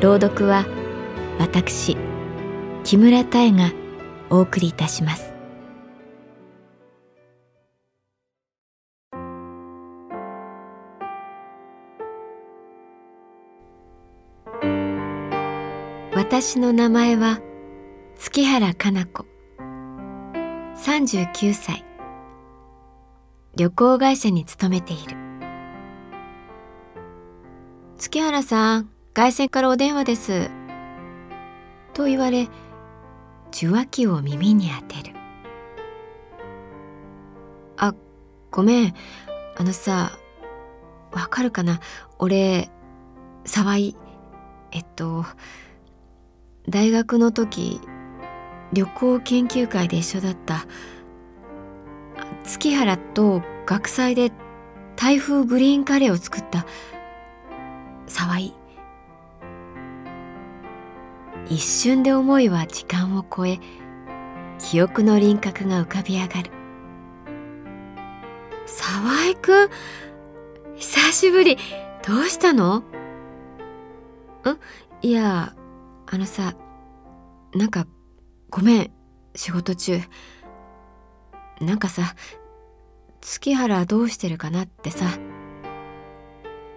朗読は私木村多江がお送りいたします。私の名前は月原かな子。39歳。旅行会社に勤めている。月原さん。外線からお電話です。と言われ受話器を耳に当てる。あごめん。あのさわかるかな？俺沢井。えっと大学の時旅行研究会で一緒だった。月原と学祭で台風グリーンカレーを作った。沢井。一瞬で思いは時間を超え記憶の輪郭が浮かび上がる。沢井くん久しぶり。どうしたの？ん？いやあのさなんかごめん仕事中。なんかさ月原どうしてるかなってさ。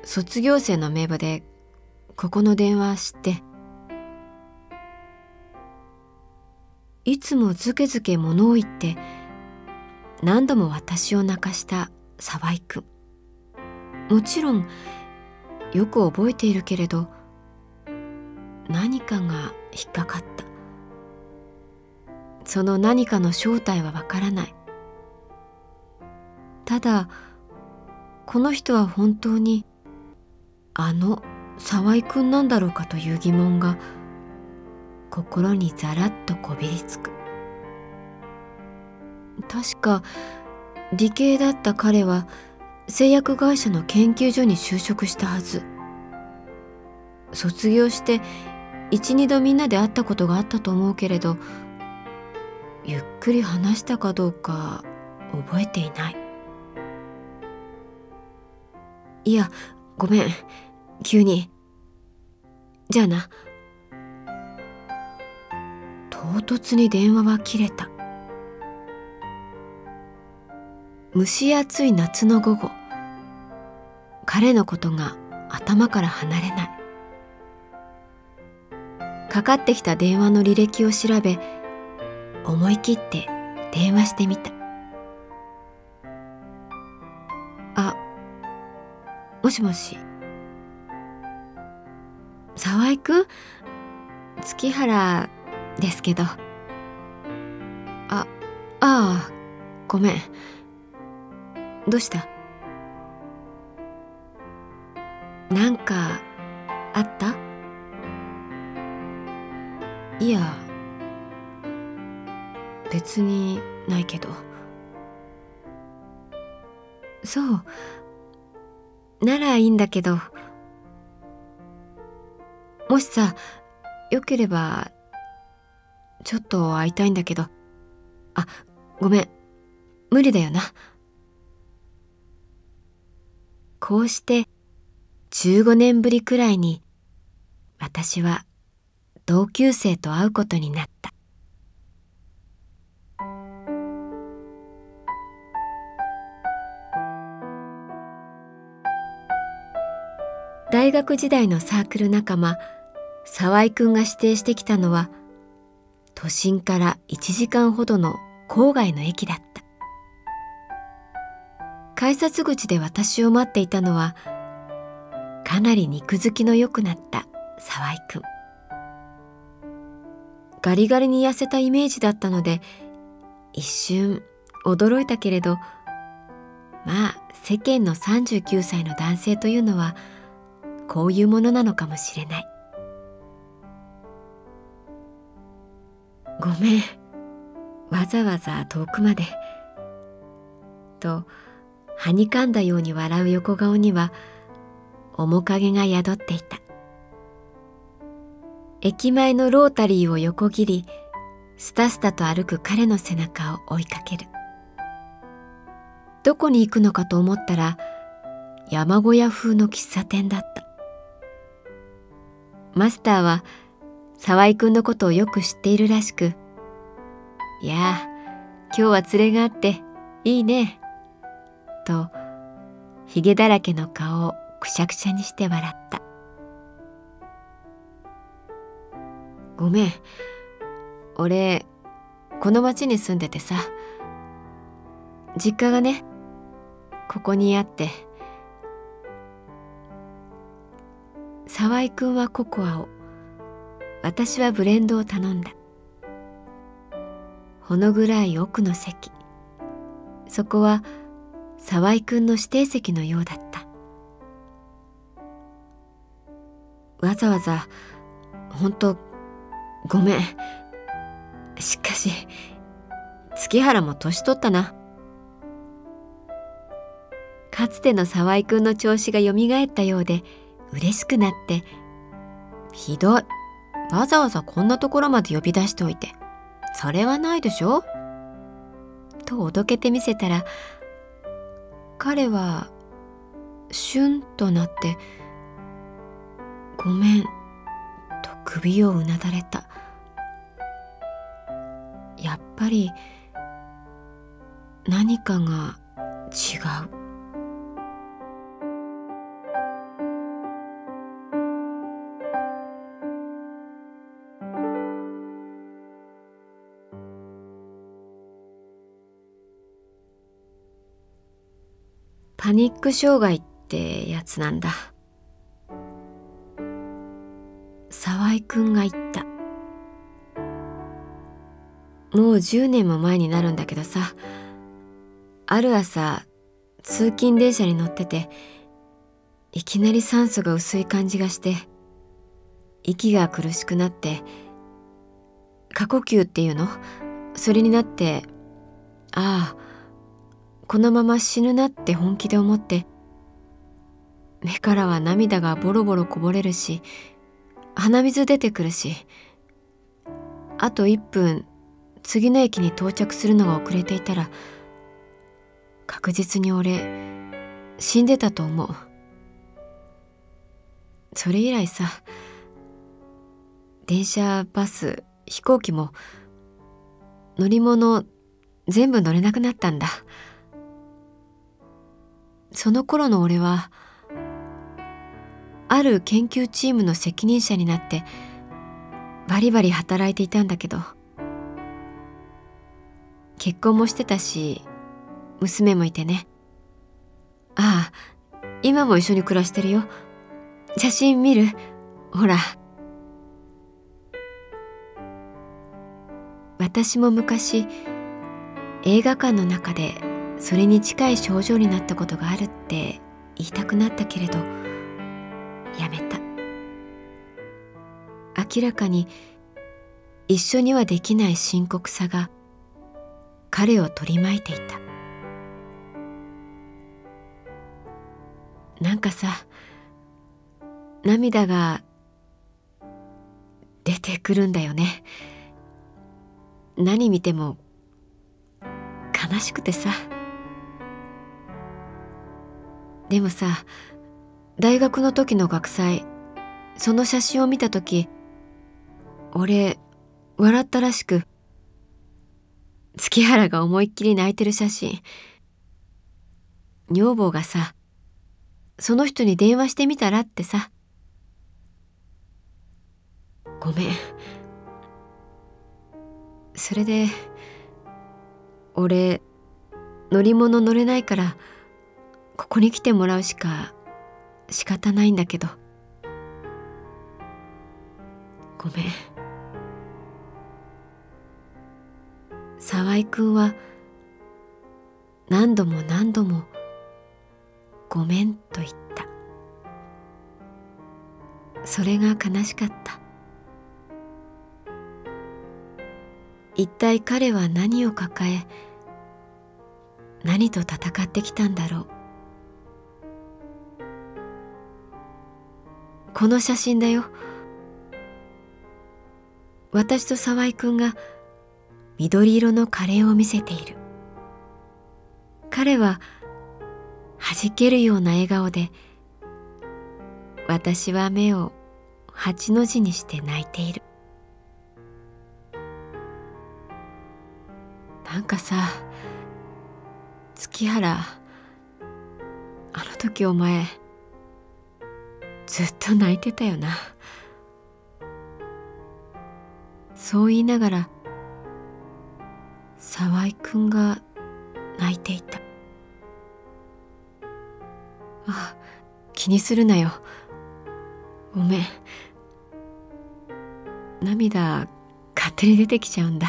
卒業生の名簿でここの電話知って。いつもずけずけ物を言って何度も私を泣かした沢井くん。もちろんよく覚えているけれど何かが引っかかった。その何かの正体はわからない。ただこの人は本当にあの沢井くんなんだろうかという疑問が心にざらっとこびりつく。確か理系だった彼は製薬会社の研究所に就職したはず。卒業して一二度みんなで会ったことがあったと思うけれどゆっくり話したかどうか覚えていない。いやごめん。急に。じゃあな。唐突に電話は切れた。蒸し暑い夏の午後彼のことが頭から離れない。かかってきた電話の履歴を調べ思い切って電話してみた。あもしもし。沢井くん？月原ですけど。あああごめん。どうした？なんかあった？いや別にないけど。そう。ならいいんだけど。もしさよければちょっと会いたいんだけど。あごめん。無理だよな。こうして15年ぶりくらいに私は同級生と会うことになった。大学時代のサークル仲間沢井くんが指定してきたのは都心から1時間ほどの郊外の駅だった。改札口で私を待っていたのはかなり肉付きの良くなった沢井くん。ガリガリに痩せたイメージだったので一瞬驚いたけれどまあ世間の39歳の男性というのはこういうものなのかもしれない。ごめん。わざわざ遠くまで。とはにかんだように笑う横顔には面影が宿っていた。駅前のロータリーを横切りスタスタと歩く彼の背中を追いかける。どこに行くのかと思ったら山小屋風の喫茶店だった。マスターは沢井くんのことをよく知っているらしく「いやあ今日は連れがあっていいね」とひげだらけの顔をくしゃくしゃにして笑った「ごめん。俺この町に住んでてさ。実家がねここにあって。沢井くんはココアを私はブレンドを頼んだ。ほの暗い奥の席。そこは沢井くんの指定席のようだった。わざわざ本当ごめん。しかし月原も年取ったな。かつての沢井くんの調子がよみがえったようで嬉しくなって「ひどい。わざわざこんなところまで呼び出しておいて。それはないでしょ?」とおどけてみせたら彼はシュンとなって「ごめん」と首をうなだれた。やっぱり何かが違う。パニック障害ってやつなんだ。沢井くんが言った。もう10年も前になるんだけどさ。ある朝通勤電車に乗ってていきなり酸素が薄い感じがして息が苦しくなって過呼吸っていうの？それになってああこのまま死ぬなって本気で思って目からは涙がボロボロこぼれるし鼻水出てくるしあと1分次の駅に到着するのが遅れていたら確実に俺死んでたと思うそれ以来さ電車バス飛行機も乗り物全部乗れなくなったんだ。その頃の俺はある研究チームの責任者になってバリバリ働いていたんだけど結婚もしてたし娘もいてね。ああ今も一緒に暮らしてるよ。写真見る？ほら。私も昔映画館の中でそれに近い症状になったことがあるって言いたくなったけれどやめた。明らかに一緒にはできない深刻さが彼を取り巻いていた。なんかさ涙が出てくるんだよね。何見ても悲しくてさ。でもさ大学の時の学祭その写真を見た時俺笑ったらしく月原が思いっきり泣いてる写真。女房がさその人に電話してみたらってさ。ごめん。それで俺乗り物乗れないからここに来てもらうしか仕方ないんだけど。ごめん。沢井君は何度も何度もごめんと言った。それが悲しかった。一体彼は何を抱え何と戦ってきたんだろう。この写真だよ。私と沢井くんが緑色のカレーを見せている。彼は弾けるような笑顔で私は目を八の字にして泣いている。なんかさ月原あの時お前ずっと泣いてたよな。そう言いながら沢井くんが泣いていた。あ気にするなよ。ごめん。涙勝手に出てきちゃうんだ。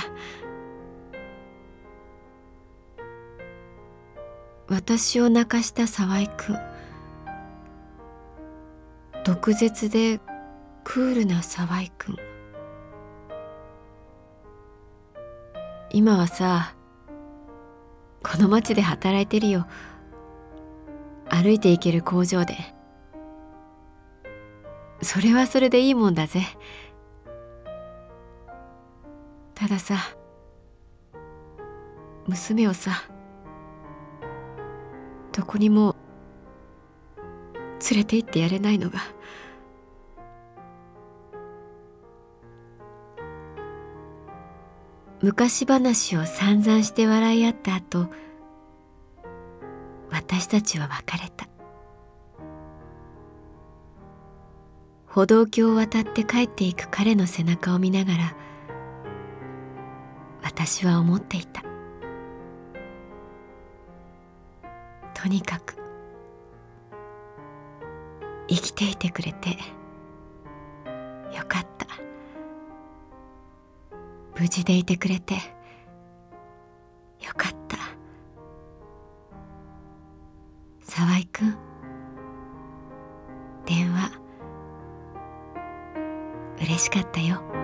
私を泣かした沢井くん。毒舌でクールな沢井くん今はさこの町で働いてるよ。歩いて行ける工場で。それはそれでいいもんだぜ。たださ娘をさどこにも連れて行ってやれないのが。昔話を散々して笑い合った後私たちは別れた。歩道橋を渡って帰っていく彼の背中を見ながら私は思っていた。とにかく生きていてくれてよかった。無事でいてくれてよかった。沢井君電話。嬉しかったよ。